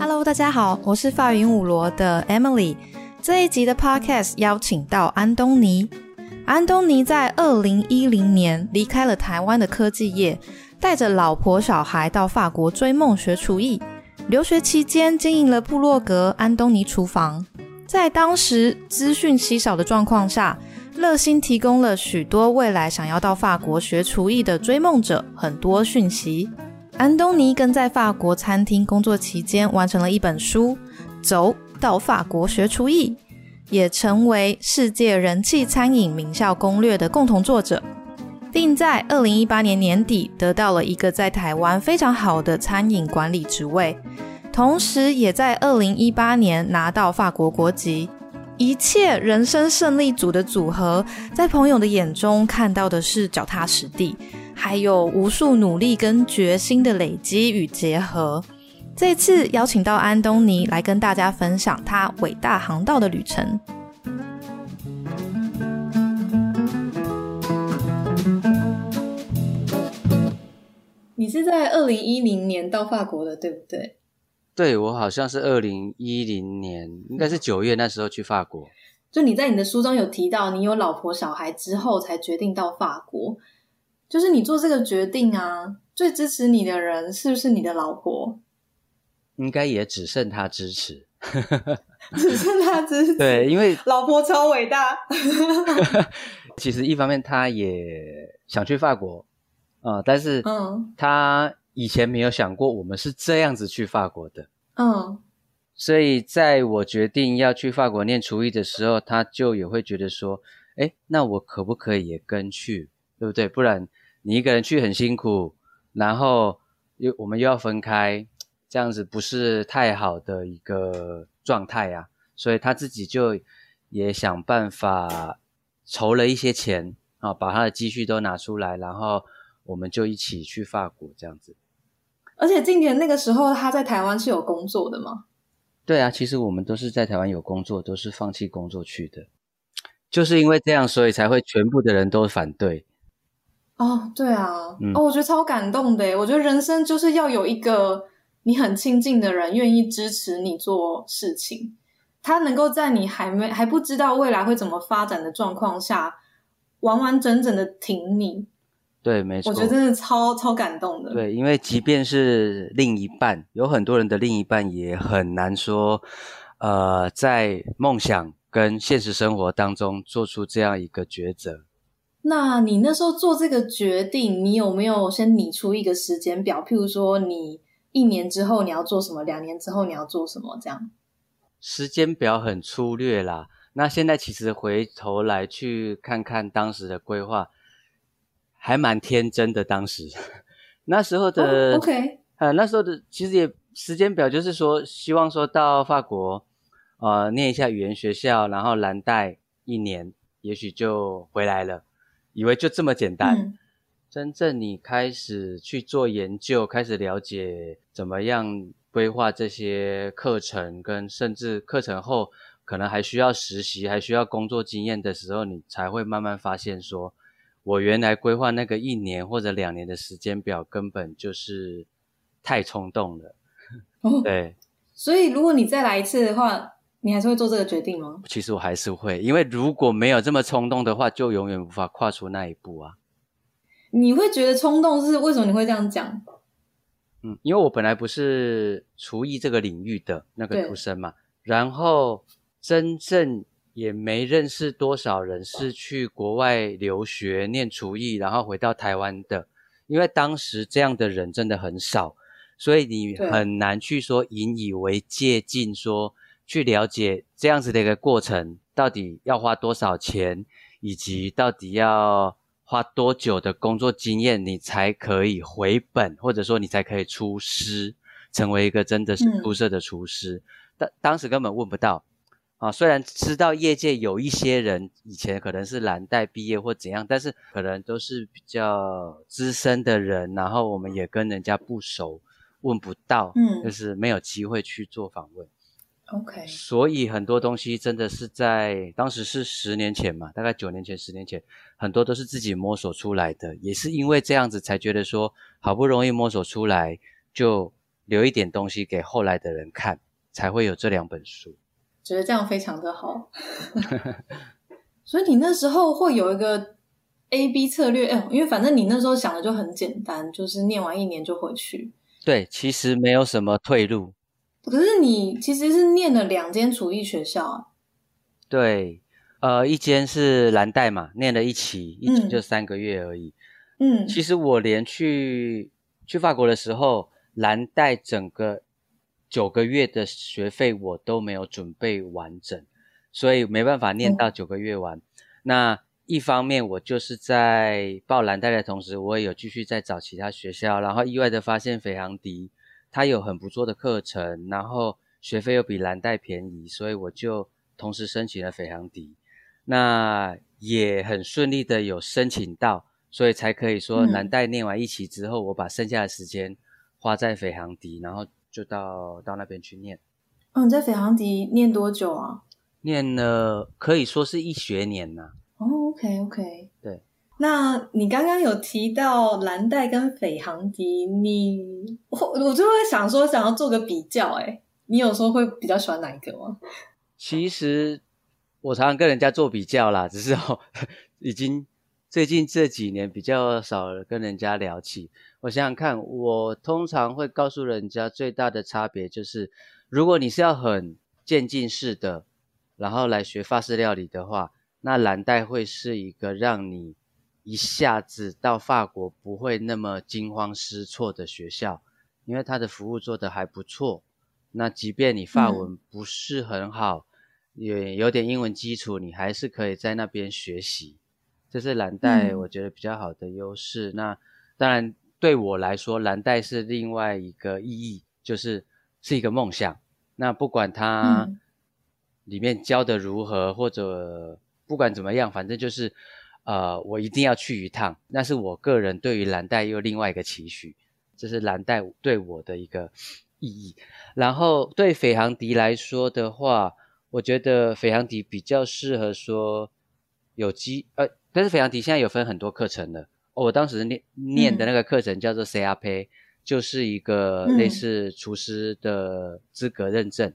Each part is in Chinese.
Hello，大家好，我是发云五罗的 Emily。这一集的 Podcast 邀请到安东尼。安东尼在二零一零年离开了台湾的科技业，带着老婆小孩到法国追梦学厨艺。留学期间经营了部落格安东尼厨房，在当时资讯稀少的状况下，热心提供了许多未来想要到法国学厨艺的追梦者很多讯息。安东尼跟在法国餐厅工作期间，完成了一本书《走到法国学厨艺》，也成为世界人气餐饮名校攻略的共同作者，并在二零一八年年底得到了一个在台湾非常好的餐饮管理职位，同时也在二零一八年拿到法国国籍。一切人生胜利组的组合，在朋友的眼中看到的是脚踏实地。还有无数努力跟决心的累积与结合。这次邀请到安东尼来跟大家分享他伟大航道的旅程。你是在二零一零年到法国的，对不对？对，我好像是二零一零年，应该是九月那时候去法国。就你在你的书中有提到，你有老婆小孩之后才决定到法国。就是你做这个决定啊，最支持你的人是不是你的老婆？应该也只剩他支持，只剩他支持。对，因为老婆超伟大。其实一方面他也想去法国啊，但是嗯，他以前没有想过我们是这样子去法国的。嗯，所以在我决定要去法国念厨艺的时候，他就也会觉得说，哎，那我可不可以也跟去？对不对？不然。你一个人去很辛苦，然后又我们又要分开，这样子不是太好的一个状态呀。所以他自己就也想办法筹了一些钱啊，把他的积蓄都拿出来，然后我们就一起去法国这样子。而且今年那个时候他在台湾是有工作的吗？对啊，其实我们都是在台湾有工作，都是放弃工作去的。就是因为这样，所以才会全部的人都反对。哦，对啊，哦，我觉得超感动的。我觉得人生就是要有一个你很亲近的人，愿意支持你做事情。他能够在你还没还不知道未来会怎么发展的状况下，完完整整的挺你。对，没错，我觉得真的超超感动的。对，因为即便是另一半，有很多人的另一半也很难说，呃，在梦想跟现实生活当中做出这样一个抉择。那你那时候做这个决定，你有没有先拟出一个时间表？譬如说，你一年之后你要做什么，两年之后你要做什么？这样时间表很粗略啦。那现在其实回头来去看看当时的规划，还蛮天真的。当时 那时候的 OK，呃，那时候的其实也时间表就是说，希望说到法国呃念一下语言学校，然后蓝带一年，也许就回来了。以为就这么简单，真正你开始去做研究，开始了解怎么样规划这些课程，跟甚至课程后可能还需要实习，还需要工作经验的时候，你才会慢慢发现，说我原来规划那个一年或者两年的时间表，根本就是太冲动了。对，所以如果你再来一次的话。你还是会做这个决定吗？其实我还是会，因为如果没有这么冲动的话，就永远无法跨出那一步啊。你会觉得冲动是为什么？你会这样讲？嗯，因为我本来不是厨艺这个领域的那个出身嘛，然后真正也没认识多少人是去国外留学念厨艺，然后回到台湾的。因为当时这样的人真的很少，所以你很难去说引以为戒，进说。去了解这样子的一个过程，到底要花多少钱，以及到底要花多久的工作经验，你才可以回本，或者说你才可以出师，成为一个真的是出色的厨师。当当时根本问不到啊，虽然知道业界有一些人以前可能是蓝带毕业或怎样，但是可能都是比较资深的人，然后我们也跟人家不熟，问不到，嗯，就是没有机会去做访问。OK，所以很多东西真的是在当时是十年前嘛，大概九年前、十年前，很多都是自己摸索出来的。也是因为这样子才觉得说，好不容易摸索出来，就留一点东西给后来的人看，才会有这两本书。觉得这样非常的好。所以你那时候会有一个 A B 策略，哎，因为反正你那时候想的就很简单，就是念完一年就回去。对，其实没有什么退路。可是你其实是念了两间厨艺学校啊。对，呃，一间是蓝带嘛，念了一期，一期就三个月而已。嗯，其实我连去去法国的时候，蓝带整个九个月的学费我都没有准备完整，所以没办法念到九个月完。那一方面，我就是在报蓝带的同时，我也有继续在找其他学校，然后意外的发现斐航迪。他有很不错的课程，然后学费又比蓝带便宜，所以我就同时申请了斐航迪，那也很顺利的有申请到，所以才可以说蓝带念完一期之后，我把剩下的时间花在斐航迪，然后就到到那边去念。哦，你在斐航迪念多久啊？念了可以说是一学年呐。哦，OK OK，对。那你刚刚有提到蓝带跟斐航迪，你我我就会想说想要做个比较，哎，你有时候会比较喜欢哪一个吗？其实我常常跟人家做比较啦，只是哦，已经最近这几年比较少跟人家聊起。我想想看，我通常会告诉人家最大的差别就是，如果你是要很渐进式的，然后来学法式料理的话，那蓝带会是一个让你。一下子到法国不会那么惊慌失措的学校，因为他的服务做得还不错。那即便你法文不是很好，也有点英文基础，你还是可以在那边学习。这是蓝带我觉得比较好的优势。那当然对我来说，蓝带是另外一个意义，就是是一个梦想。那不管它里面教的如何，或者不管怎么样，反正就是。呃，我一定要去一趟，那是我个人对于蓝带又另外一个期许，这是蓝带对我的一个意义。然后对斐航迪来说的话，我觉得斐航迪比较适合说有机呃，但是斐航迪现在有分很多课程的。我当时念念的那个课程叫做 CRP，就是一个类似厨师的资格认证。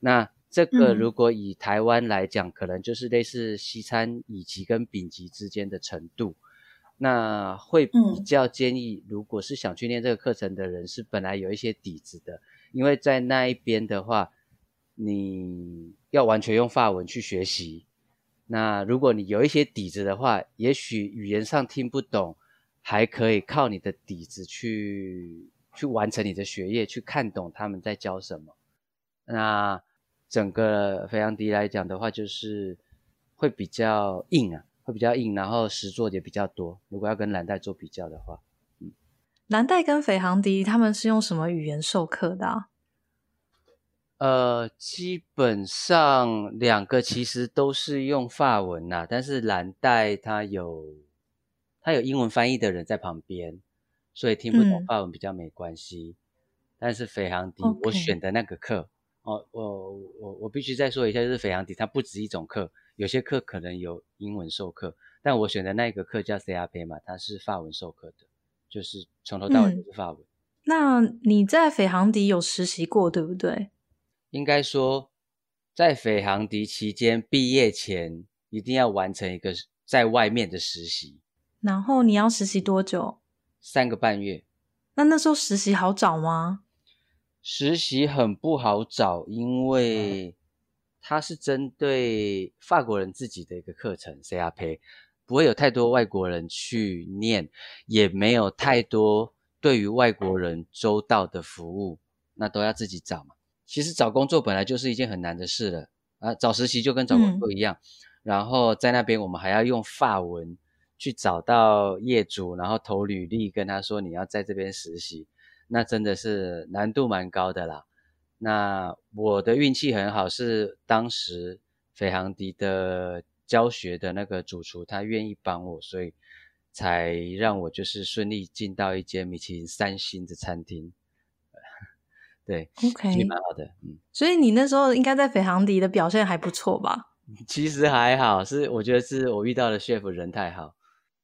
那这个如果以台湾来讲，可能就是类似西餐乙级跟丙级之间的程度，那会比较建议，如果是想去念这个课程的人，是本来有一些底子的，因为在那一边的话，你要完全用法文去学习，那如果你有一些底子的话，也许语言上听不懂，还可以靠你的底子去去完成你的学业，去看懂他们在教什么，那。整个肥羊迪来讲的话，就是会比较硬啊，会比较硬，然后实作也比较多。如果要跟蓝带做比较的话，嗯，蓝带跟肥航迪他们是用什么语言授课的？呃，基本上两个其实都是用法文呐，但是蓝带它有它有英文翻译的人在旁边，所以听不懂法文比较没关系。但是斐航迪我选的那个课。哦，我我我必须再说一下，就是斐航迪，它不止一种课，有些课可能有英文授课，但我选的那个课叫 CRP 嘛，它是法文授课的，就是从头到尾都是法文。那你在斐航迪有实习过，对不对？应该说，在斐航迪期间，毕业前一定要完成一个在外面的实习。然后你要实习多久？三个半月。那那时候实习好找吗？实习很不好找，因为它是针对法国人自己的一个课程，CRP 不会有太多外国人去念，也没有太多对于外国人周到的服务，那都要自己找嘛。其实找工作本来就是一件很难的事了啊，找实习就跟找工作一样，然后在那边我们还要用法文去找到业主，然后投履历跟他说你要在这边实习。那真的是难度蛮高的啦。那我的运气很好，是当时斐航迪的教学的那个主厨，他愿意帮我，所以才让我就是顺利进到一间米其林三星的餐厅。对，OK，也蛮好的。嗯，所以你那时候应该在斐航迪的表现还不错吧？其实还好，是我觉得是我遇到的 chef 人太好，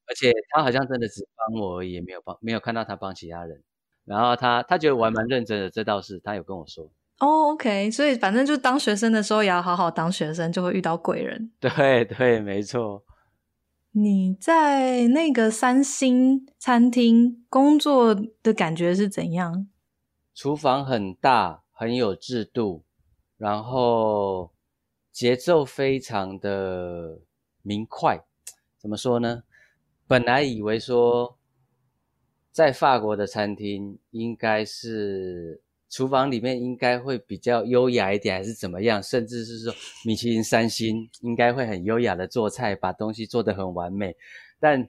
而且他好像真的只帮我而已，没有帮，没有看到他帮其他人。然后他他觉得我还蛮认真的，这倒是他有跟我说。哦，OK，所以反正就当学生的时候也要好好当学生，就会遇到贵人。对对，没错。你在那个三星餐厅工作的感觉是怎样？厨房很大，很有制度，然后节奏非常的明快。怎么说呢？本来以为说在法国的餐厅应该是。厨房里面应该会比较优雅一点，还是怎么样？甚至是说米其林三星应该会很优雅的做菜，把东西做得很完美。但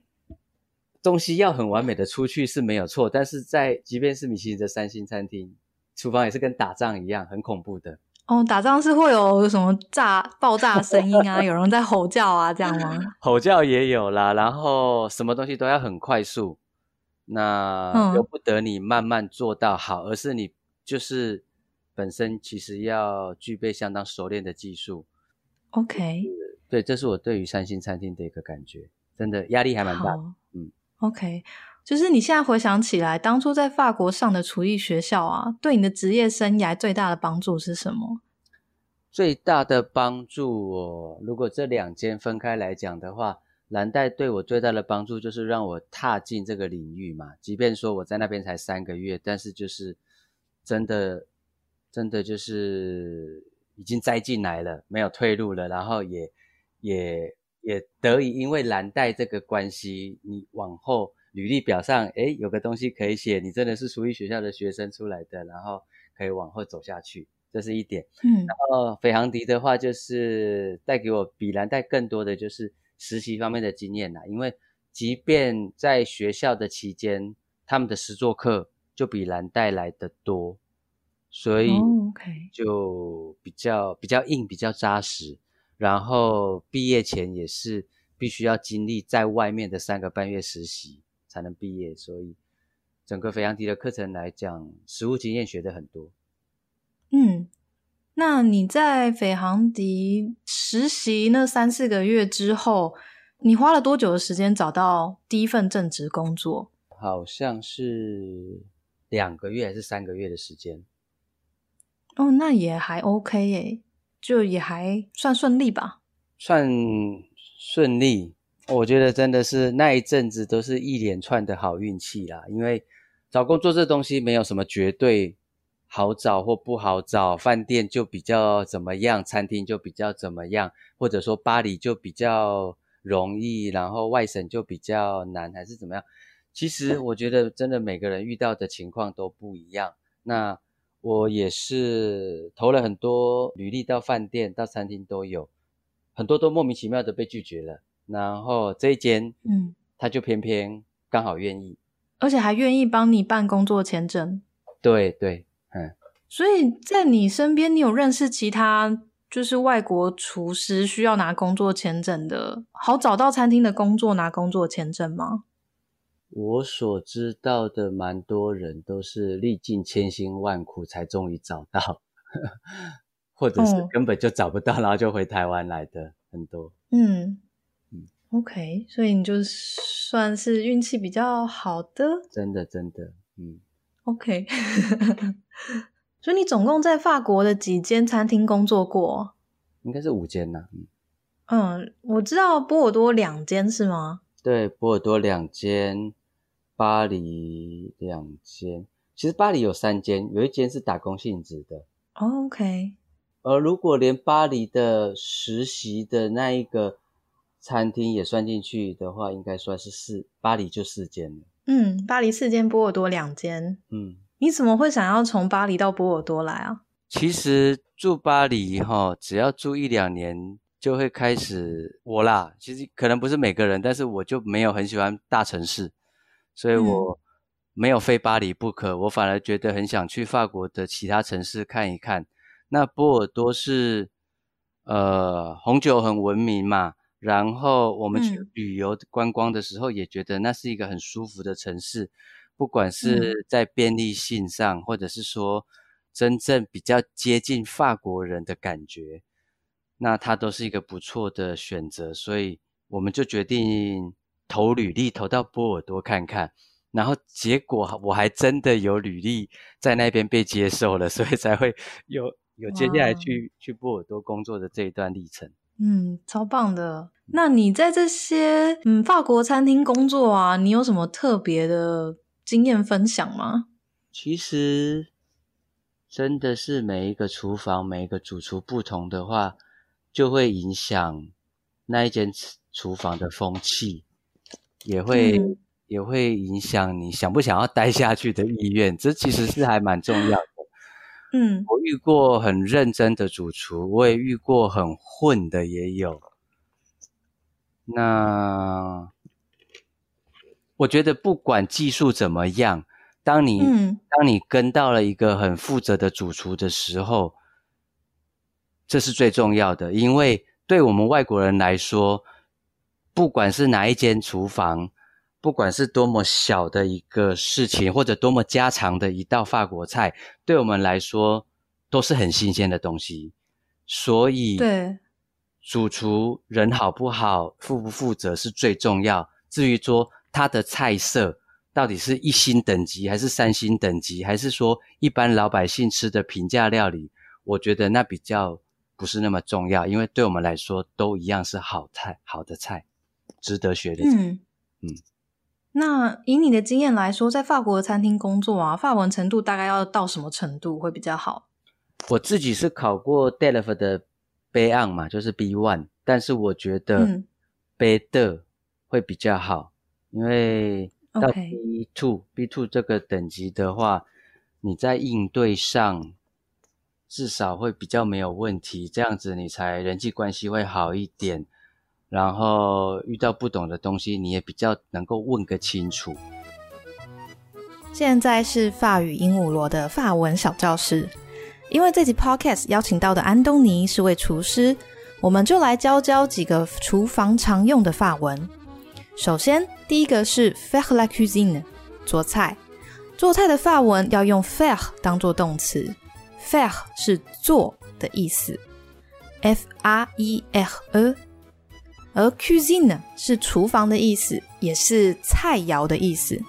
东西要很完美的出去是没有错，但是在即便是米其林的三星餐厅，厨房也是跟打仗一样，很恐怖的。哦，打仗是会有什么炸爆炸声音啊？有人在吼叫啊？这样吗？吼叫也有啦，然后什么东西都要很快速，那由不得你慢慢做到好，而是你。就是本身其实要具备相当熟练的技术。OK，对，这是我对于三星餐厅的一个感觉，真的压力还蛮大。嗯，OK，就是你现在回想起来，当初在法国上的厨艺学校啊，对你的职业生涯最大的帮助是什么？最大的帮助哦，如果这两间分开来讲的话，蓝带对我最大的帮助就是让我踏进这个领域嘛。即便说我在那边才三个月，但是就是。真的，真的就是已经栽进来了，没有退路了。然后也也也得以因为蓝带这个关系，你往后履历表上，哎，有个东西可以写，你真的是厨艺学校的学生出来的，然后可以往后走下去，这是一点。嗯，然后斐航迪的话，就是带给我比蓝带更多的就是实习方面的经验啦。因为即便在学校的期间，他们的实作课。就比蓝带来的多，所以就比较比较硬，比较扎实。然后毕业前也是必须要经历在外面的三个半月实习才能毕业，所以整个肥羊迪的课程来讲，实务经验学的很多。嗯，那你在斐航迪实习那三四个月之后，你花了多久的时间找到第一份正职工作？好像是。两个月还是三个月的时间？哦，那也还 OK 耶，就也还算顺利吧。算顺利，我觉得真的是那一阵子都是一连串的好运气啦。因为找工作这东西没有什么绝对好找或不好找，饭店就比较怎么样，餐厅就比较怎么样，或者说巴黎就比较容易，然后外省就比较难，还是怎么样？其实我觉得，真的每个人遇到的情况都不一样。那我也是投了很多履历到饭店、到餐厅都有，很多都莫名其妙的被拒绝了。然后这一间，嗯，他就偏偏刚好愿意，而且还愿意帮你办工作签证。对对，嗯。所以在你身边，你有认识其他就是外国厨师需要拿工作签证的，好找到餐厅的工作拿工作签证吗？我所知道的，蛮多人都是历尽千辛万苦才终于找到，或者是根本就找不到，然后就回台湾来的很多。嗯嗯，OK，所以你就算是运气比较好的，真的真的，嗯，OK。所以你总共在法国的几间餐厅工作过？应该是五间呐。嗯，我知道波尔多两间是吗？对，波尔多两间。巴黎两间，其实巴黎有三间，有一间是打工性质的。OK。而如果连巴黎的实习的那一个餐厅也算进去的话，应该算是四，巴黎就四间了。嗯，巴黎四间，波尔多两间。嗯，你怎么会想要从巴黎到波尔多来啊？其实住巴黎哈，只要住一两年就会开始我啦。其实可能不是每个人，但是我就没有很喜欢大城市。所以我没有非巴黎不可，我反而觉得很想去法国的其他城市看一看。那波尔多是呃红酒很闻名嘛，然后我们去旅游观光的时候也觉得那是一个很舒服的城市，不管是在便利性上，或者是说真正比较接近法国人的感觉，那它都是一个不错的选择。所以我们就决定。投履历投到波尔多看看，然后结果我还真的有履历在那边被接受了，所以才会有有接下来去去波尔多工作的这一段历程。嗯，超棒的。那你在这些嗯法国餐厅工作啊，你有什么特别的经验分享吗？其实真的是每一个厨房、每一个主厨不同的话，就会影响那一间厨房的风气，也会也会影响你想不想要待下去的意愿。这其实是还蛮重要的。嗯，我遇过很认真的主厨，我也遇过很混的，也有。那我觉得不管技术怎么样，当你当你跟到了一个很负责的主厨的时候，这是最重要的，因为对我们外国人来说，不管是哪一间厨房。不管是多么小的一个事情，或者多么家常的一道法国菜，对我们来说都是很新鲜的东西。所以，对主厨人好不好、负不负责是最重要。至于说他的菜色到底是一星等级，还是三星等级，还是说一般老百姓吃的平价料理，我觉得那比较不是那么重要，因为对我们来说都一样是好菜、好的菜，值得学的。嗯嗯。那以你的经验来说，在法国的餐厅工作啊，法文程度大概要到什么程度会比较好？我自己是考过 DELF 的 B on 嘛，就是 B one，但是我觉得 B 的会比较好，因为到 B two，B two 这个等级的话，你在应对上至少会比较没有问题，这样子你才人际关系会好一点。然后遇到不懂的东西，你也比较能够问个清楚。现在是法语鹦鹉螺的法文小教室，因为这集 podcast 邀请到的安东尼是位厨师，我们就来教教几个厨房常用的法文。首先，第一个是 faire la cuisine，做菜。做菜的法文要用 faire 当做动词，faire 是做的意思，f r e r e。而 cuisine 是厨房的意思，也是菜肴的意思。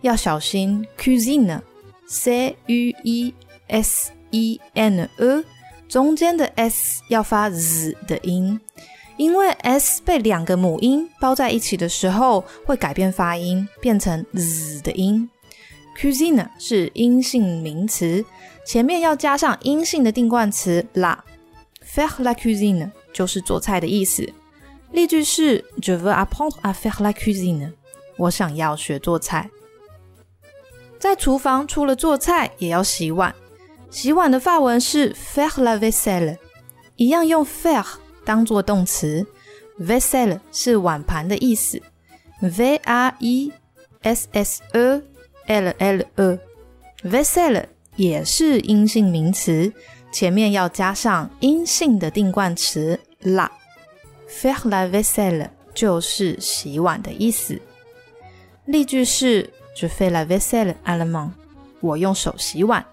要小心 cuisine，c u e s e n e，中间的 s 要发 z 的音，因为 s 被两个母音包在一起的时候，会改变发音，变成 z 的音。cuisine 是阴性名词，前面要加上阴性的定冠词 la，faire la cuisine 就是做菜的意思。例句是：Je veux apprendre à faire la cuisine。我想要学做菜。在厨房除了做菜，也要洗碗。洗碗的法文是 faire la vaisselle，一样用 faire 当做动词。vaisselle 是碗盘的意思。v r e s s e l l e。vaisselle 也是阴性名词，前面要加上阴性的定冠词 la。Faire la vaisselle 就是洗碗的意思。例句是：Je fais la vaisselle à la main。我用手洗碗。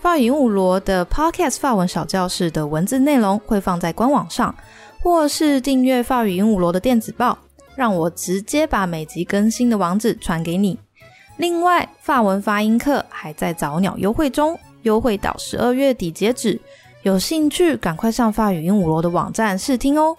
法语五罗的 Podcast 法文小教室的文字内容会放在官网上，或是订阅法语五罗的电子报，让我直接把每集更新的网址传给你。另外，法文发音课还在早鸟优惠中，优惠到十二月底截止。有兴趣，赶快上法语鹦鹉螺的网站试听哦。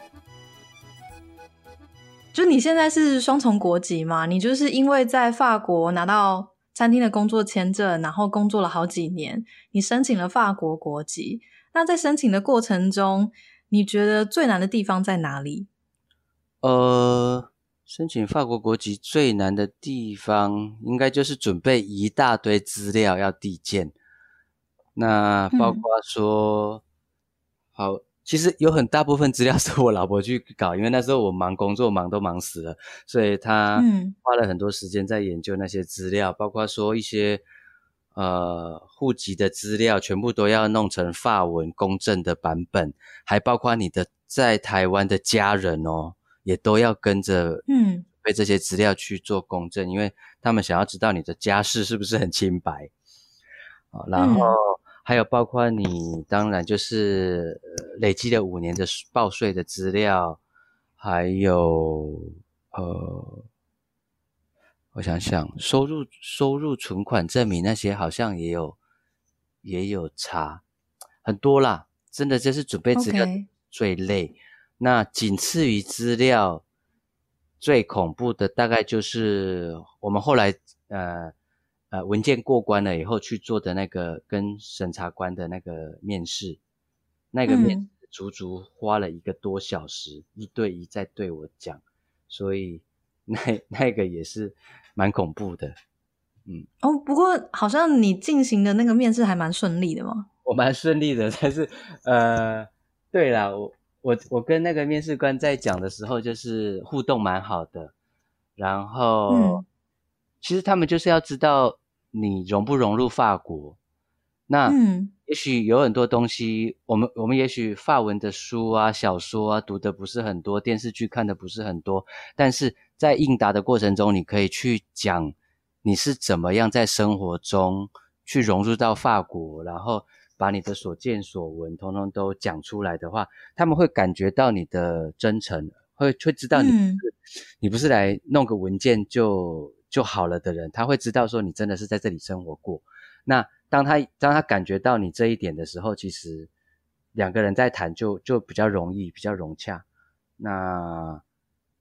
就你现在是双重国籍嘛？你就是因为在法国拿到餐厅的工作签证，然后工作了好几年，你申请了法国国籍。那在申请的过程中，你觉得最难的地方在哪里？呃，申请法国国籍最难的地方，应该就是准备一大堆资料要递件。那包括说，好，其实有很大部分资料 是我老婆去搞，因为那时候我忙工作，忙都忙死了，所以她花了很多时间在研究那些资料，包括说一些呃户籍的资料，全部都要弄成法文公证的版本，还包括你的在台湾的家人哦，也都要跟着嗯。被这些资料去做公证，因为他们想要知道你的家世是不是很清白。啊，然后。还有包括你，当然就是累积了五年的报税的资料，还有呃我想想，收入收入存款证明那些好像也有也有查很多啦，真的就是准备资料最累。那仅次于资料最恐怖的，大概就是我们后来呃呃文件过关了以后去做的那个跟审查官的那个面试，那个面足足花了一个多小时，一对一在对我讲，所以那那个也是。蛮恐怖的，嗯哦，不过好像你进行的那个面试还蛮顺利的嘛。我蛮顺利的，但是呃，对了，我我我跟那个面试官在讲的时候，就是互动蛮好的。然后，其实他们就是要知道你融不融入法国。那也许有很多东西，我们我们也许法文的书啊、小说啊读的不是很多，电视剧看的不是很多，但是。在应答的过程中，你可以去讲你是怎么样在生活中去融入到法国，然后把你的所见所闻通通都讲出来的话，他们会感觉到你的真诚，会会知道你你不是来弄个文件就就好了的人，他会知道说你真的是在这里生活过。那当他当他感觉到你这一点的时候，其实两个人在谈就就比较容易，比较融洽。那。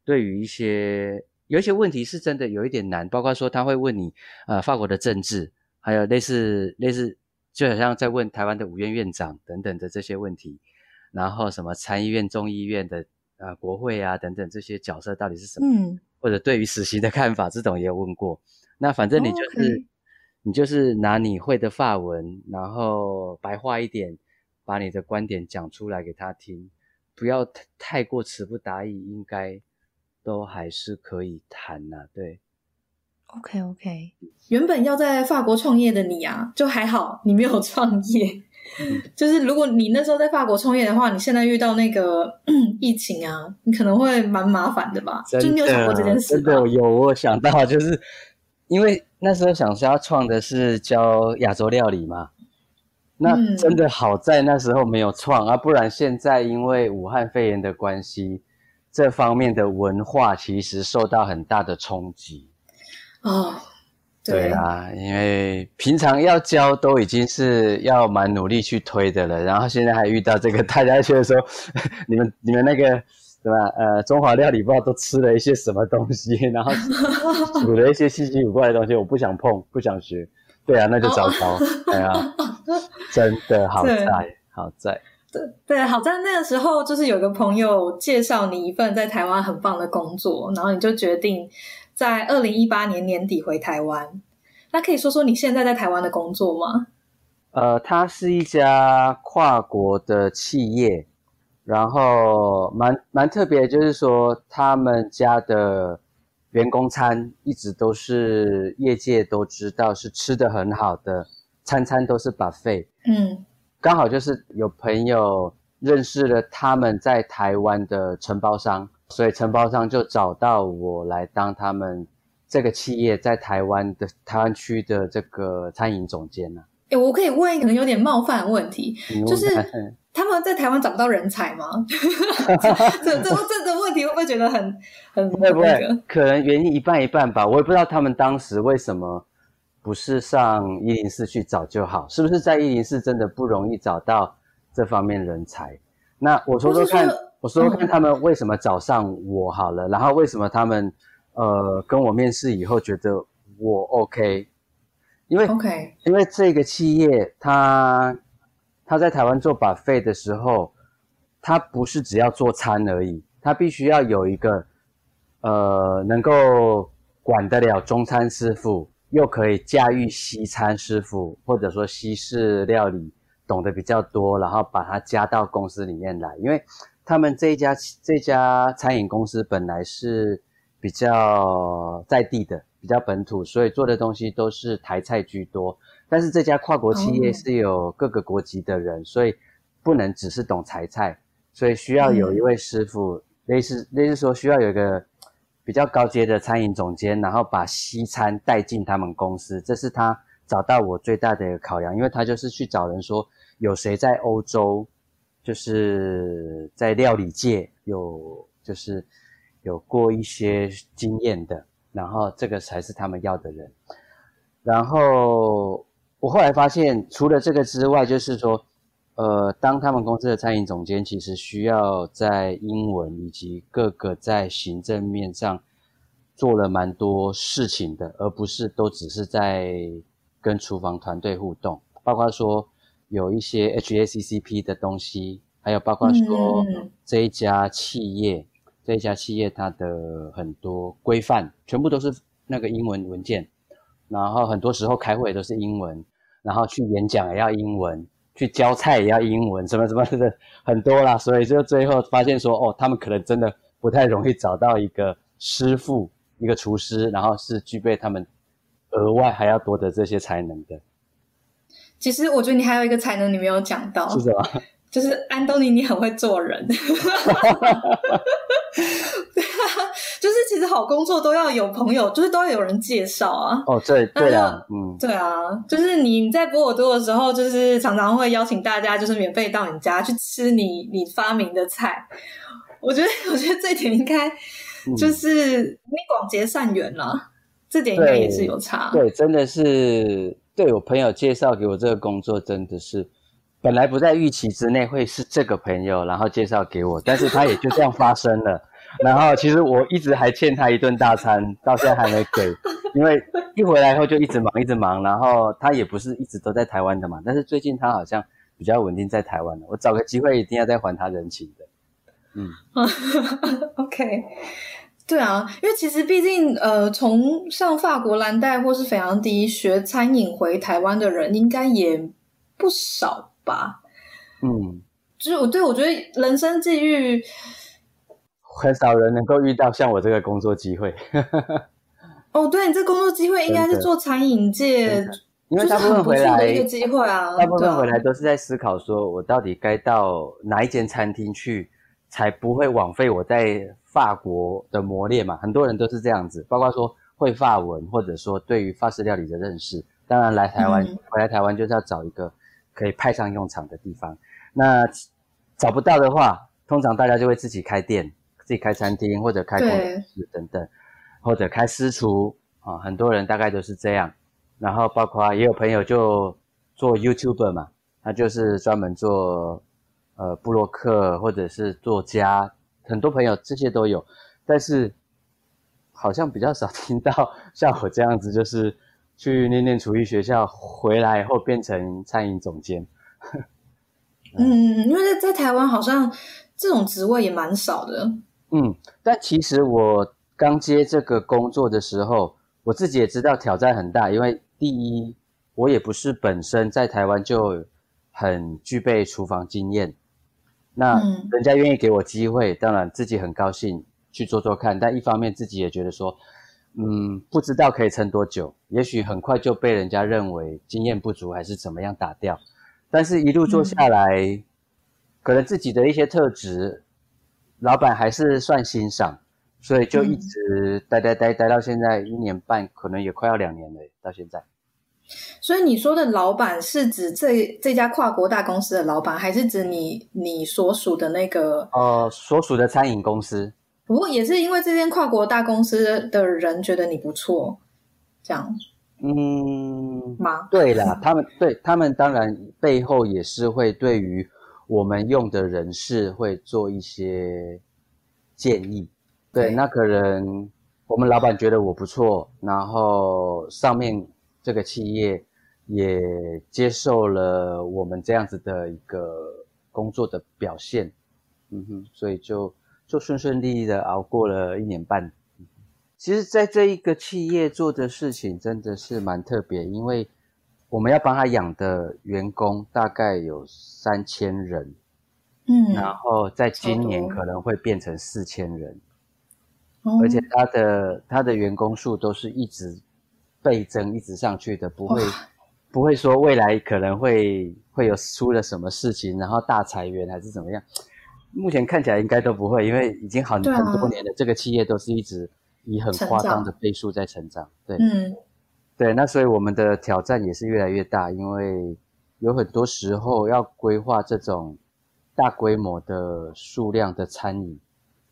对于一些有一些问题是真的有一点难，包括说他会问你，呃，法国的政治，还有类似类似，就好像在问台湾的五院院长等等的这些问题，然后什么参议院、众议院的呃国会啊等等这些角色到底是什么，或者对于死刑的看法，这种也有问过。那反正你就是你就是拿你会的法文，然后白话一点，把你的观点讲出来给他听，不要太过词不达意，应该。都还是可以谈呐，对。OK OK，原本要在法国创业的你啊，就还好，你没有创业。就是如果你那时候在法国创业的话，你现在遇到那个 疫情啊，你可能会蛮麻烦的吧？就你有想过这件事？真的有，我想到，就是因为那时候想说要创的是教亚洲料理嘛，那真的好在那时候没有创啊，不然现在因为武汉肺炎的关系。这方面的文化其实受到很大的冲击哦，对啊，因为平常要教都已经是要蛮努力去推的了，然后现在还遇到这个，大家觉得说 你们你们那个什么？呃，中华料理不知道都吃了一些什么东西，然后 煮了一些稀奇古怪的东西，我不想碰，不想学。对啊，那就糟糕。对啊，真的好在好在。对对，好在那个时候，就是有个朋友介绍你一份在台湾很棒的工作，然后你就决定在二零一八年年底回台湾。那可以说说你现在在台湾的工作吗？呃，它是一家跨国的企业，然后蛮蛮特别，就是说他们家的员工餐一直都是业界都知道是吃的很好的，餐餐都是 buffet。嗯。刚好就是有朋友认识了他们在台湾的承包商，所以承包商就找到我来当他们这个企业在台湾的台湾区的这个餐饮总监呢。哎，我可以问一个可能有点冒犯的问题，就是他们在台湾找不到人才吗？这这这个问题会不会觉得很很会不会？可能原因一半一半吧，我也不知道他们当时为什么。不是上一零四去找就好，是不是在一零四真的不容易找到这方面人才？那我说说看，我说说看他们为什么找上我好了，然后为什么他们呃跟我面试以后觉得我 OK？因为 OK，因为这个企业他他在台湾做把费的时候，他不是只要做餐而已，他必须要有一个呃能够管得了中餐师傅。又可以驾驭西餐师傅，或者说西式料理懂得比较多，然后把它加到公司里面来。因为他们这一家这家餐饮公司本来是比较在地的，比较本土，所以做的东西都是台菜居多。但是这家跨国企业是有各个国籍的人，所以不能只是懂台菜，所以需要有一位师傅，类似类似说需要有一个。比较高阶的餐饮总监，然后把西餐带进他们公司，这是他找到我最大的一个考量，因为他就是去找人说，有谁在欧洲，就是在料理界有就是有过一些经验的，然后这个才是他们要的人。然后我后来发现，除了这个之外，就是说，呃，当他们公司的餐饮总监，其实需要在英文以及各个在行政面上做了蛮多事情的，而不是都只是在跟厨房团队互动，包括说有一些 HACCP 的东西，还有包括说这一家企业，这一家企业它的很多规范，全部都是那个英文文件。然后很多时候开会都是英文，然后去演讲也要英文，去教菜也要英文，什么什么的很多啦。所以就最后发现说，哦，他们可能真的不太容易找到一个师傅，一个厨师，然后是具备他们额外还要多的这些才能的。其实我觉得你还有一个才能你没有讲到，是什么？就是安东尼，你很会做人。对啊，就是其实好工作都要有朋友，就是都要有人介绍啊。哦，对对啊，嗯，对啊，就是你在波尔多的时候，就是常常会邀请大家，就是免费到你家去吃你你发明的菜。我觉得，我觉得这点应该就是你广结善缘了，这点应该也是有差。对，真的是对我朋友介绍给我这个工作，真的是。本来不在预期之内会是这个朋友，然后介绍给我，但是他也就这样发生了。然后其实我一直还欠他一顿大餐，到现在还没给，因为一回来后就一直忙一直忙。然后他也不是一直都在台湾的嘛，但是最近他好像比较稳定在台湾了。我找个机会一定要再还他人情的。嗯，OK，对啊，因为其实毕竟呃，从上法国蓝带或是斐扬迪学餐饮回台湾的人应该也不少。吧，嗯，就是我对我觉得人生际遇很少人能够遇到像我这个工作机会。哦，对你这工作机会应该是做餐饮界，因为大部分回来一个机会啊，大部分回来都是在思考说我到底该到哪一间餐厅去，才不会枉费我在法国的磨练嘛。很多人都是这样子，包括说会法文，或者说对于法式料理的认识。当然来台湾，回来台湾就是要找一个。可以派上用场的地方，那找不到的话，通常大家就会自己开店，自己开餐厅或者开工作室等等，或者开私厨啊，很多人大概都是这样。然后包括也有朋友就做 YouTuber 嘛，他就是专门做呃布洛克或者是作家，很多朋友这些都有，但是好像比较少听到像我这样子，就是。去念念厨艺学校，回来以后变成餐饮总监。嗯，因为在在台湾好像这种职位也蛮少的。嗯，但其实我刚接这个工作的时候，我自己也知道挑战很大，因为第一，我也不是本身在台湾就很具备厨房经验。那人家愿意给我机会，当然自己很高兴去做做看，但一方面自己也觉得说。嗯，不知道可以撑多久，也许很快就被人家认为经验不足还是怎么样打掉。但是，一路做下来，可能自己的一些特质，老板还是算欣赏，所以就一直待待待待到现在一年半，可能也快要两年了。到现在，所以你说的老板是指这这家跨国大公司的老板，还是指你你所属的那个？呃，所属的餐饮公司。不过也是因为这间跨国大公司的人觉得你不错，这样，嗯，吗？对啦，他们对他们当然背后也是会对于我们用的人事会做一些建议。对，那可能我们老板觉得我不错，然后上面这个企业也接受了我们这样子的一个工作的表现，嗯哼，所以就。就顺顺利利的熬过了一年半。其实，在这一个企业做的事情真的是蛮特别，因为我们要帮他养的员工大概有三千人，嗯，然后在今年可能会变成四千人，而且他的他的员工数都是一直倍增，一直上去的，不会不会说未来可能会会有出了什么事情，然后大裁员还是怎么样。目前看起来应该都不会，因为已经很很多年了，这个企业都是一直以很夸张的倍数在成长。对，嗯，对，那所以我们的挑战也是越来越大，因为有很多时候要规划这种大规模的数量的餐饮，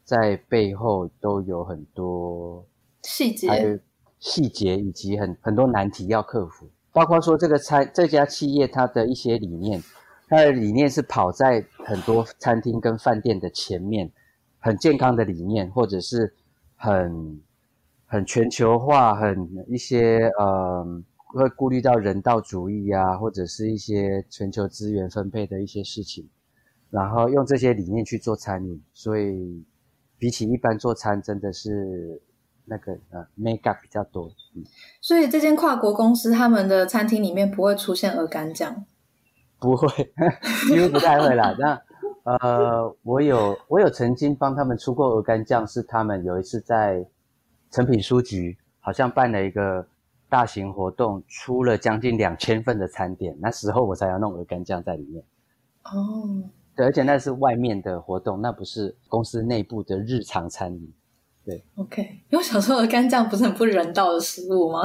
在背后都有很多细节，还有细节以及很很多难题要克服，包括说这个餐这家企业它的一些理念，它的理念是跑在很多餐厅跟饭店的前面，很健康的理念，或者是很很全球化，很一些呃会顾虑到人道主义啊，或者是一些全球资源分配的一些事情，然后用这些理念去做餐饮，所以比起一般做餐，真的是。那个呃，make up 比较多，嗯，所以这间跨国公司他们的餐厅里面不会出现鹅肝酱，不会，几乎不太会啦。那呃，我有我有曾经帮他们出过鹅肝酱，是他们有一次在成品书局好像办了一个大型活动，出了将近两千份的餐点，那时候我才要弄鹅肝酱在里面。哦，对，而且那是外面的活动，那不是公司内部的日常餐饮。对，OK，因为我想说，干酱不是很不人道的食物吗？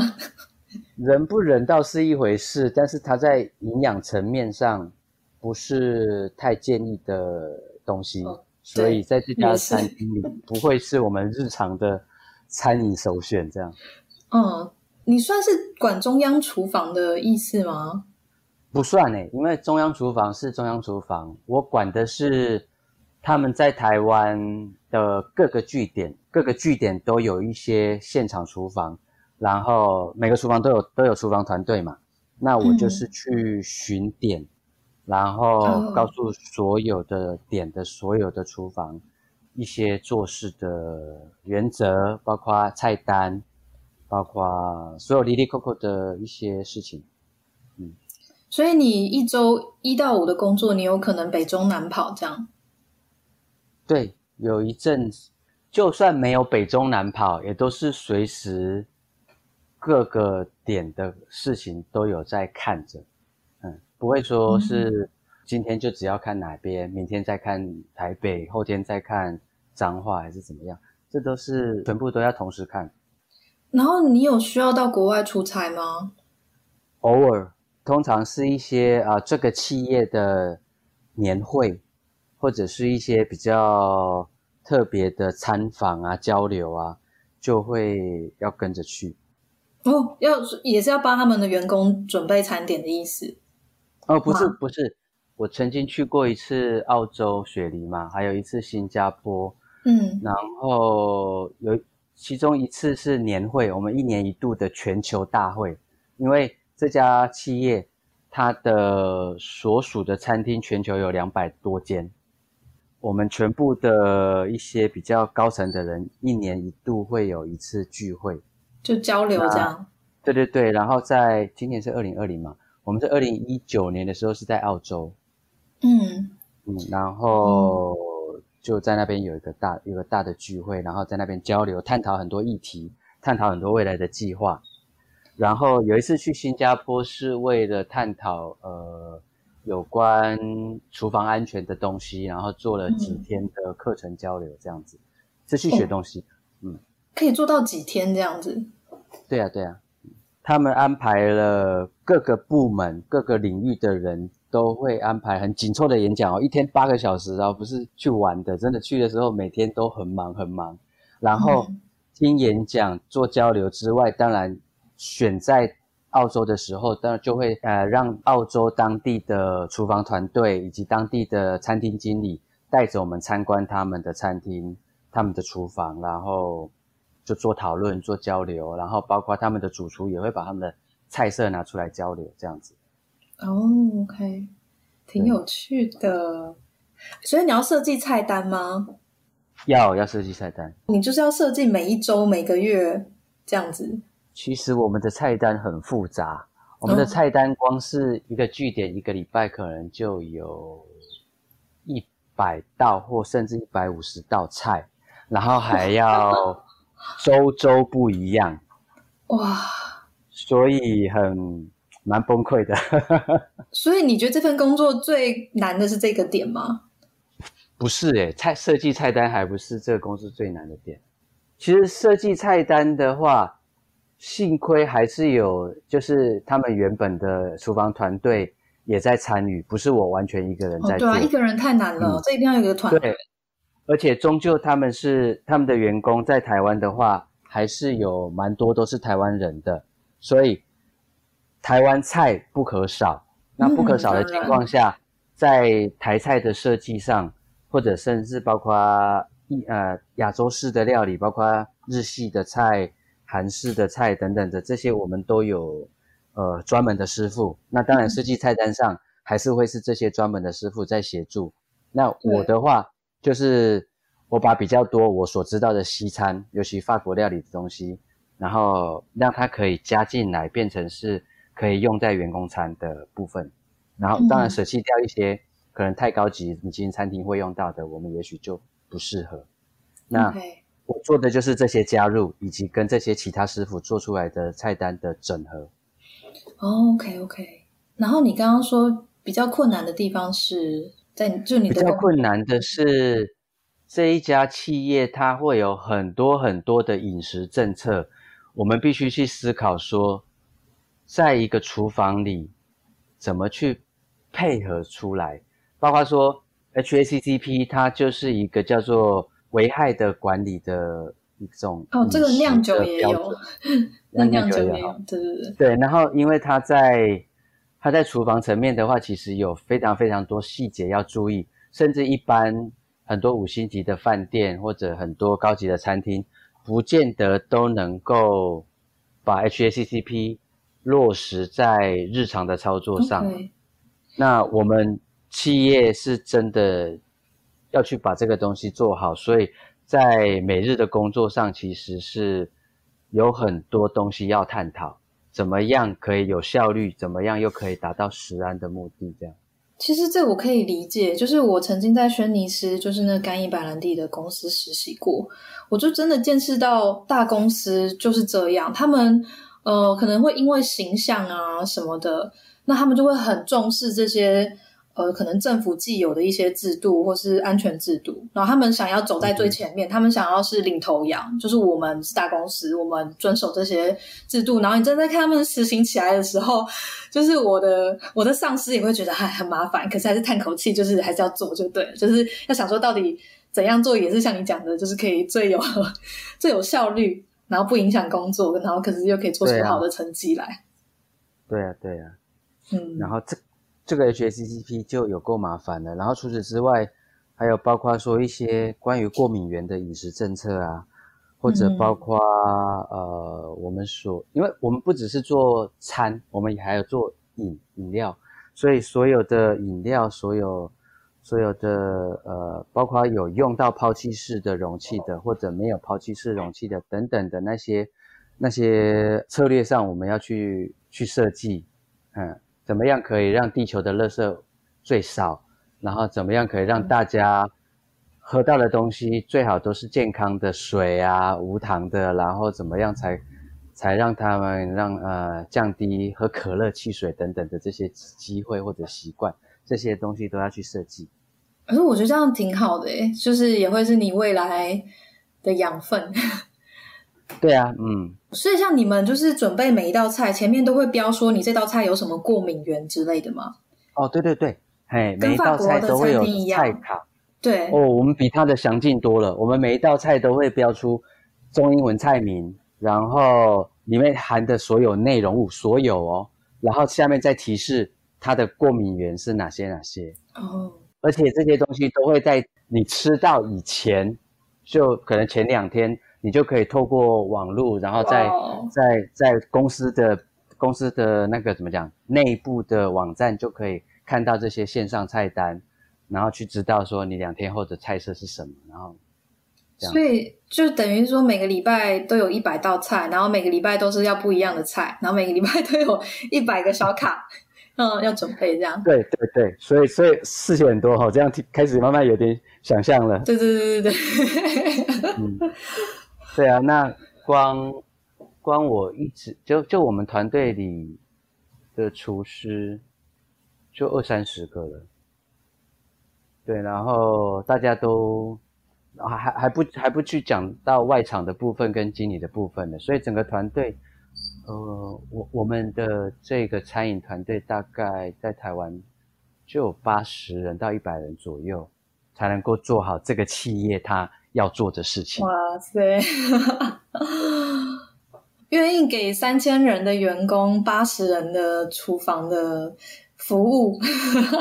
人不人道是一回事，但是它在营养层面上不是太建议的东西，所以在这家餐厅里不会是我们日常的餐饮首选。这样，嗯，你算是管中央厨房的意思吗？不算诶，因为中央厨房是中央厨房，我管的是。他们在台湾的各个据点，各个据点都有一些现场厨房，然后每个厨房都有都有厨房团队嘛。那我就是去巡点，然后告诉所有的点的所有的厨房一些做事的原则，包括菜单，包括所有离离扣扣的一些事情。嗯，所以你一周一到五的工作，你有可能北中南跑这样。对，有一阵子，就算没有北中南跑，也都是随时各个点的事情都有在看着，嗯，不会说是今天就只要看哪边，明天再看台北，后天再看彰化还是怎么样，这都是全部都要同时看。然后你有需要到国外出差吗？偶尔，通常是一些啊这个企业的年会。或者是一些比较特别的参访啊、交流啊，就会要跟着去。哦，要也是要帮他们的员工准备餐点的意思。哦，不是不是，我曾经去过一次澳洲雪梨嘛，还有一次新加坡。嗯，然后有其中一次是年会，我们一年一度的全球大会，因为这家企业它的所属的餐厅全球有两百多间。我们全部的一些比较高层的人，一年一度会有一次聚会，就交流这样。对对对，然后在今年是二零二零嘛，我们是二零一九年的时候是在澳洲，嗯嗯，然后就在那边有一个大有个大的聚会，然后在那边交流，探讨很多议题，探讨很多未来的计划。然后有一次去新加坡是为了探讨呃。有关厨房安全的东西，然后做了几天的课程交流，这样子是去学东西。嗯，可以做到几天这样子？对啊，对啊。他们安排了各个部门、各个领域的人都会安排很紧凑的演讲哦，一天八个小时啊，不是去玩的，真的去的时候每天都很忙很忙。然后听演讲、做交流之外，当然选在。澳洲的时候，当然就会呃让澳洲当地的厨房团队以及当地的餐厅经理带着我们参观他们的餐厅、他们的厨房，然后就做讨论、做交流，然后包括他们的主厨也会把他们的菜色拿出来交流，这样子。哦，OK，挺有趣的。所以你要设计菜单吗？要，要设计菜单。你就是要设计每一周、每个月这样子。其实我们的菜单很复杂，我们的菜单光是一个据点一个礼拜可能就有一百道或甚至一百五十道菜，然后还要 周周不一样，哇！所以很蛮崩溃的。所以你觉得这份工作最难的是这个点吗？不是诶，菜设计菜单还不是这个公司最难的点。其实设计菜单的话。幸亏还是有，就是他们原本的厨房团队也在参与，不是我完全一个人在做。对啊，一个人太难了，这一定要有个团队。而且终究他们是他们的员工在台湾的话，还是有蛮多都是台湾人的，所以台湾菜不可少。那不可少的情况下，在台菜的设计上，或者甚至包括一呃亚洲式的料理，包括日系的菜、韩式的菜等等的这些，我们都有呃专门的师傅。那当然设计菜单上还是会是这些专门的师傅在协助。那我的话就是。我把比较多我所知道的西餐，尤其法国料理的东西，然后让它可以加进来，变成是可以用在员工餐的部分。然后当然舍弃掉一些可能太高级米其林餐厅会用到的，我们也许就不适合。那我做的就是这些加入，以及跟这些其他师傅做出来的菜单的整合。OK OK。然后你刚刚说比较困难的地方是在就你比较困难的是。这一家企业，它会有很多很多的饮食政策，我们必须去思考说，在一个厨房里怎么去配合出来。包括说，HACCP 它就是一个叫做危害的管理的一种哦，这个 酿酒也有，那酿酒也有，对对对。对，然后因为它在它在厨房层面的话，其实有非常非常多细节要注意，甚至一般。很多五星级的饭店或者很多高级的餐厅，不见得都能够把 HACCP 落实在日常的操作上。那我们企业是真的要去把这个东西做好，所以在每日的工作上，其实是有很多东西要探讨，怎么样可以有效率，怎么样又可以达到食安的目的，这样。其实这我可以理解，就是我曾经在轩尼诗，就是那干邑白兰地的公司实习过，我就真的见识到大公司就是这样，他们呃可能会因为形象啊什么的，那他们就会很重视这些。呃，可能政府既有的一些制度或是安全制度，然后他们想要走在最前面，他们想要是领头羊，就是我们是大公司，我们遵守这些制度。然后你正在看他们实行起来的时候，就是我的我的上司也会觉得还很麻烦，可是还是叹口气，就是还是要做就对了，就是要想说到底怎样做也是像你讲的，就是可以最有 最有效率，然后不影响工作，然后可是又可以做出好的成绩来。对啊，对啊，嗯，然后这。这个 HACCP 就有够麻烦了，然后除此之外，还有包括说一些关于过敏源的饮食政策啊，或者包括呃我们所，因为我们不只是做餐，我们也还有做饮饮料，所以所有的饮料，所有所有的呃，包括有用到抛弃式的容器的，或者没有抛弃式容器的等等的那些那些策略上，我们要去去设计，嗯。怎么样可以让地球的垃圾最少？然后怎么样可以让大家喝到的东西最好都是健康的水啊，无糖的？然后怎么样才才让他们让呃降低喝可乐、汽水等等的这些机会或者习惯？这些东西都要去设计。可是我觉得这样挺好的诶，就是也会是你未来的养分。对啊，嗯，所以像你们就是准备每一道菜前面都会标说你这道菜有什么过敏源之类的吗？哦，对对对，嘿，每一道菜都会有菜卡，对，哦，我们比它的详尽多了。我们每一道菜都会标出中英文菜名，然后里面含的所有内容物，所有哦，然后下面再提示它的过敏源是哪些哪些。哦，而且这些东西都会在你吃到以前，就可能前两天。你就可以透过网络，然后在在在公司的公司的那个怎么讲内部的网站就可以看到这些线上菜单，然后去知道说你两天后的菜色是什么，然后。所以就等于说每个礼拜都有一百道菜，然后每个礼拜都是要不一样的菜，然后每个礼拜都有一百个小卡，嗯，要准备这样。对对对，所以所以事情很多哈，这样开始慢慢有点想象了。对对对对对。嗯。对啊，那光光我一直就就我们团队里的厨师就二三十个了，对，然后大家都还还还不还不去讲到外场的部分跟经理的部分的，所以整个团队，呃，我我们的这个餐饮团队大概在台湾就有八十人到一百人左右，才能够做好这个企业它。要做的事情。哇塞！愿意给三千人的员工八十人的厨房的服务，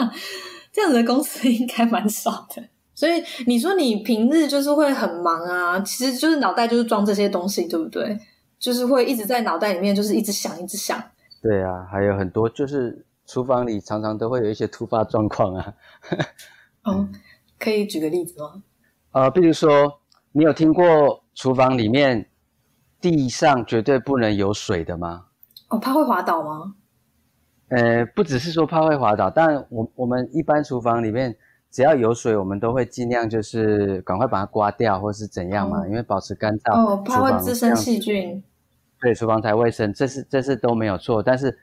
这样子的公司应该蛮少的。所以你说你平日就是会很忙啊，其实就是脑袋就是装这些东西，对不对？就是会一直在脑袋里面，就是一直想，一直想。对啊，还有很多就是厨房里常常都会有一些突发状况啊。哦，可以举个例子吗？呃，比如说，你有听过厨房里面地上绝对不能有水的吗？哦，怕会滑倒吗？呃，不只是说怕会滑倒，但我我们一般厨房里面。只要有水，我们都会尽量就是赶快把它刮掉，或是怎样嘛，因为保持干燥。哦，怕会滋生细菌。对，厨房才卫生，这是这是都没有错。但是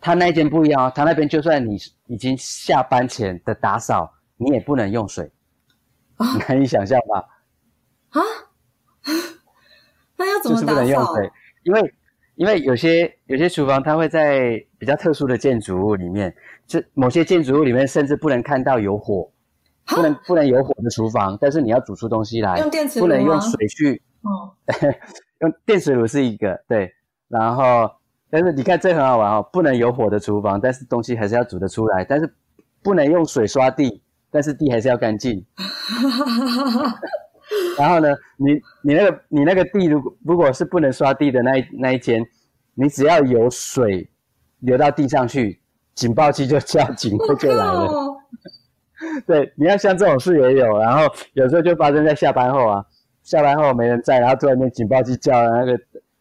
他那间不一样哦，他那边就算你已经下班前的打扫，你也不能用水。难以想象吧？啊？那要怎么打扫？因为因为有些有些厨房它会在比较特殊的建筑物里面，就某些建筑物里面甚至不能看到有火。不能不能有火的厨房，但是你要煮出东西来，用电磁炉不能用水去，哦，用电磁炉是一个对，然后但是你看这很好玩哦，不能有火的厨房，但是东西还是要煮得出来，但是不能用水刷地，但是地还是要干净。然后呢，你你那个你那个地如果如果是不能刷地的那一那一间，你只要有水流到地上去，警报器就叫警卫就来了。对，你要像这种事也有，然后有时候就发生在下班后啊，下班后没人在，然后突然间警报器叫了，那个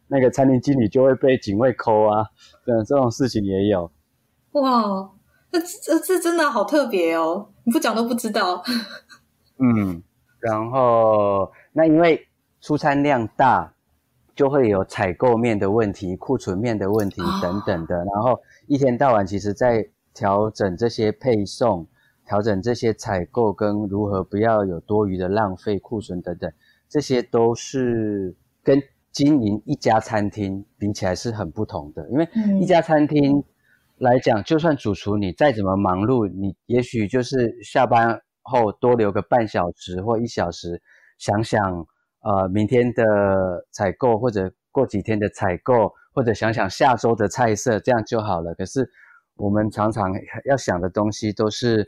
那个餐厅经理就会被警卫扣啊，对，这种事情也有。哇，那这这真的好特别哦，你不讲都不知道。嗯，然后那因为出餐量大，就会有采购面的问题、库存面的问题等等的，然后一天到晚其实在调整这些配送。调整这些采购跟如何不要有多余的浪费库存等等，这些都是跟经营一家餐厅比起来是很不同的。因为一家餐厅来讲，就算主厨你再怎么忙碌，你也许就是下班后多留个半小时或一小时，想想呃明天的采购或者过几天的采购，或者想想下周的菜色，这样就好了。可是我们常常要想的东西都是。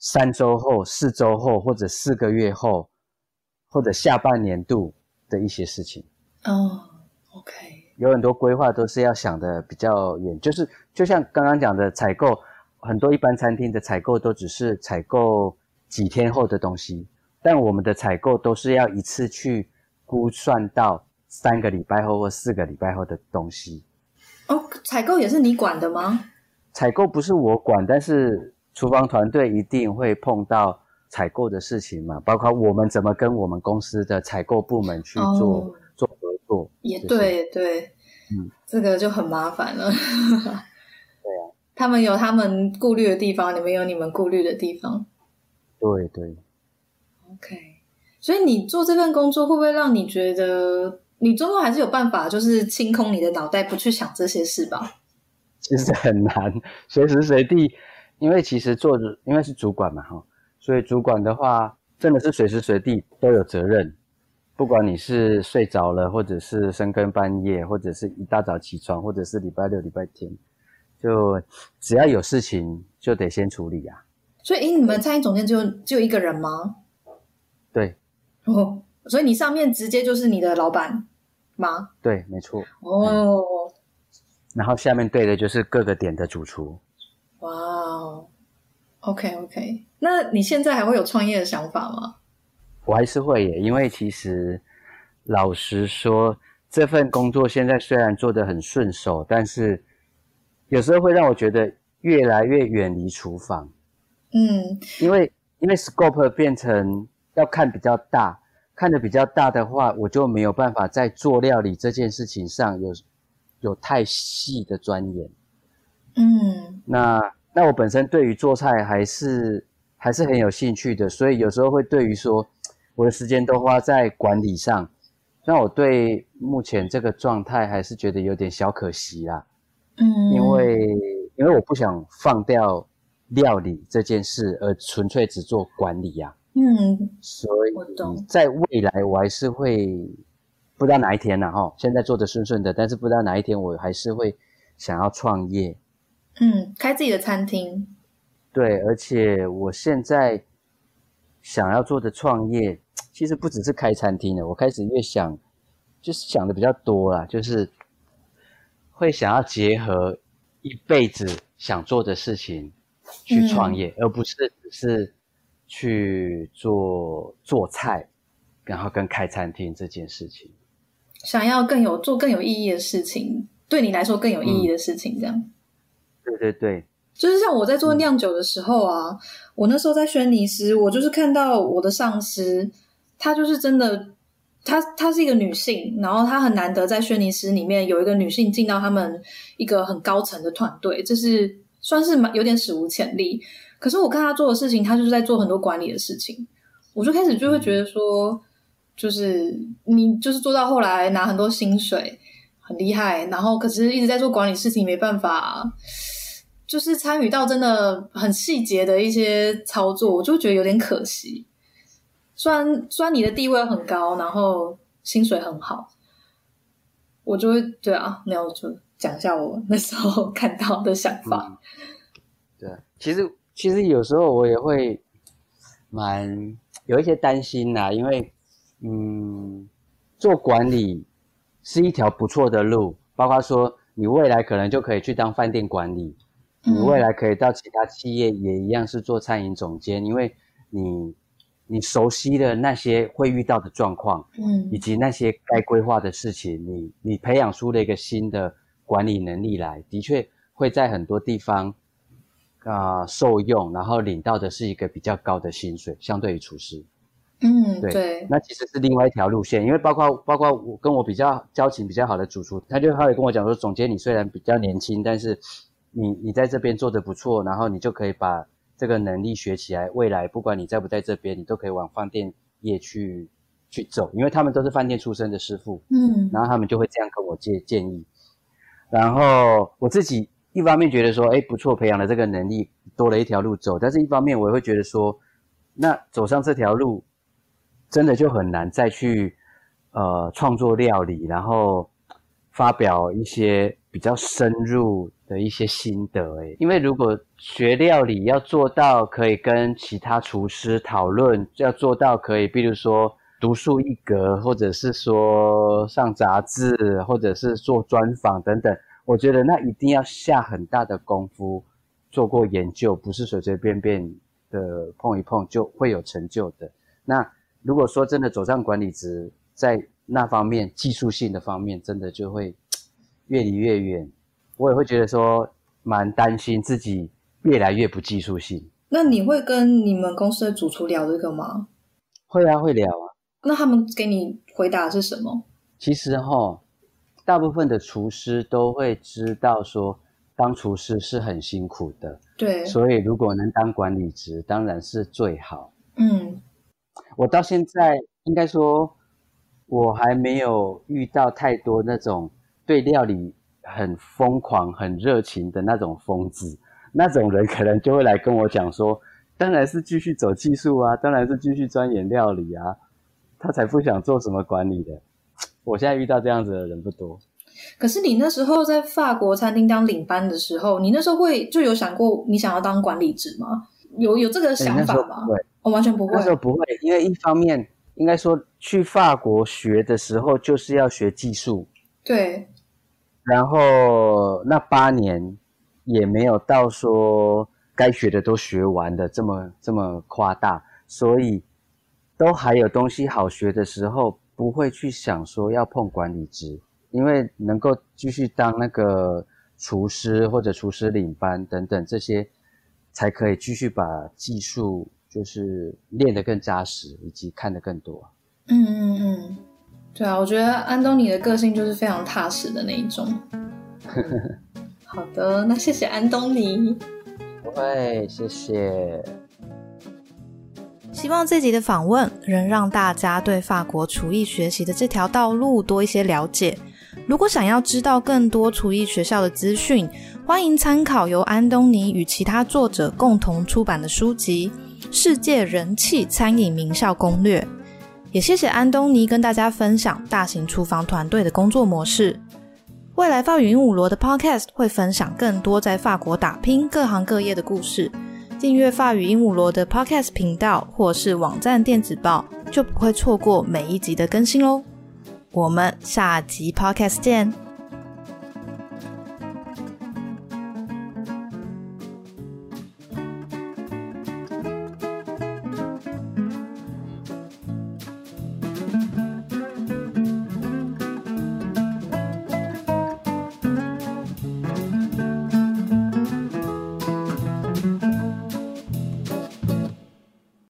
三周后、四周后，或者四个月后，或者下半年度的一些事情。哦，OK，有很多规划都是要想的比较远，就是就像刚刚讲的采购，很多一般餐厅的采购都只是采购几天后的东西，但我们的采购都是要一次去估算到三个礼拜后或四个礼拜后的东西。哦，采购也是你管的吗？采购不是我管，但是。厨房团队一定会碰到采购的事情嘛？包括我们怎么跟我们公司的采购部门去做做合作？也对对，嗯，这个就很麻烦了。对啊，他们有他们顾虑的地方，你们有你们顾虑的地方。对对。OK，所以你做这份工作会不会让你觉得你周末还是有办法，就是清空你的脑袋，不去想这些事吧？其实很难，随时随地。因为其实做的，因为是主管嘛，哈，所以主管的话，真的是随时随地都有责任，不管你是睡着了，或者是深更半夜，或者是一大早起床，或者是礼拜六、礼拜天，就只要有事情就得先处理呀。所以，你们餐饮总监就就一个人吗？对。哦，所以你上面直接就是你的老板吗？对，没错。哦。然后下面对的就是各个点的主厨。哇哦，OK OK，那你现在还会有创业的想法吗？我还是会耶，因为其实老实说，这份工作现在虽然做得很顺手，但是有时候会让我觉得越来越远离厨房。嗯，因为因为 scope 变成要看比较大，看的比较大的话，我就没有办法在做料理这件事情上有有太细的钻研。嗯，那那我本身对于做菜还是还是很有兴趣的，所以有时候会对于说我的时间都花在管理上，那我对目前这个状态还是觉得有点小可惜啦。嗯，因为因为我不想放掉料理这件事，而纯粹只做管理呀。嗯，所以在未来我还是会不不知道哪一天呢？哈，现在做的顺顺的，但是不知道哪一天我还是会想要创业。嗯，开自己的餐厅。对，而且我现在想要做的创业，其实不只是开餐厅的。我开始越想，就是想的比较多啦，就是会想要结合一辈子想做的事情去创业，而不是只是去做做菜，然后跟开餐厅这件事情。想要更有做更有意义的事情，对你来说更有意义的事情，这样。对对对，就是像我在做酿酒的时候啊，我那时候在轩尼诗，我就是看到我的上司，她就是真的，她她是一个女性，然后她很难得在轩尼诗里面有一个女性进到他们一个很高层的团队，这是算是蛮有点史无前例。可是我看她做的事情，她就是在做很多管理的事情，我就开始就会觉得说。就是你，就是做到后来拿很多薪水，很厉害，然后可是一直在做管理事情，没办法，就是参与到真的很细节的一些操作，我就觉得有点可惜。虽然虽然你的地位很高，然后薪水很好，我就会对啊，那我就讲一下我那时候看到的想法。对，其实其实有时候我也会蛮有一些担心呐，因为。嗯，做管理是一条不错的路，包括说你未来可能就可以去当饭店管理，你未来可以到其他企业也一样是做餐饮总监，因为你你熟悉的那些会遇到的状况，嗯，以及那些该规划的事情，你你培养出了一个新的管理能力来，的确会在很多地方啊受用，然后领到的是一个比较高的薪水，相对于厨师。嗯，对，那其实是另外一条路线，因为包括包括我跟我比较交情比较好的主厨，他就他也跟我讲说，总监你虽然比较年轻，但是你你在这边做的不错，然后你就可以把这个能力学起来，未来不管你在不在这边，你都可以往饭店业去去走，因为他们都是饭店出身的师傅，嗯，然后他们就会这样跟我建建议，然后我自己一方面觉得说，哎，不错，培养了这个能力，多了一条路走，但是一方面我也会觉得说，那走上这条路。真的就很难再去，呃，创作料理，然后发表一些比较深入的一些心得。诶，因为如果学料理要做到可以跟其他厨师讨论，要做到可以，比如说独树一格，或者是说上杂志，或者是做专访等等，我觉得那一定要下很大的功夫，做过研究，不是随随便便的碰一碰就会有成就的。那。如果说真的走上管理职，在那方面技术性的方面，真的就会越离越远。我也会觉得说，蛮担心自己越来越不技术性。那你会跟你们公司的主厨聊这个吗？会啊，会聊啊。那他们给你回答是什么？其实哈，大部分的厨师都会知道说，当厨师是很辛苦的。对。所以如果能当管理职，当然是最好。嗯。我到现在应该说，我还没有遇到太多那种对料理很疯狂、很热情的那种疯子。那种人可能就会来跟我讲说：“当然是继续走技术啊，当然是继续钻研料理啊，他才不想做什么管理的。”我现在遇到这样子的人不多。可是你那时候在法国餐厅当领班的时候，你那时候会就有想过你想要当管理职吗？有有这个想法吗？对。我完全不会。那时候不会，因为一方面应该说去法国学的时候就是要学技术，对。然后那八年也没有到说该学的都学完的这么这么夸大，所以都还有东西好学的时候，不会去想说要碰管理职，因为能够继续当那个厨师或者厨师领班等等这些，才可以继续把技术。就是练得更扎实，以及看得更多。嗯嗯嗯，对啊，我觉得安东尼的个性就是非常踏实的那一种。好的，那谢谢安东尼。不会，谢谢。希望这集的访问能让大家对法国厨艺学习的这条道路多一些了解。如果想要知道更多厨艺学校的资讯，欢迎参考由安东尼与其他作者共同出版的书籍。世界人气餐饮名校攻略，也谢谢安东尼跟大家分享大型厨房团队的工作模式。未来法语鹦鹉螺的 Podcast 会分享更多在法国打拼各行各业的故事。订阅法语鹦鹉螺的 Podcast 频道或是网站电子报，就不会错过每一集的更新喽。我们下集 Podcast 见。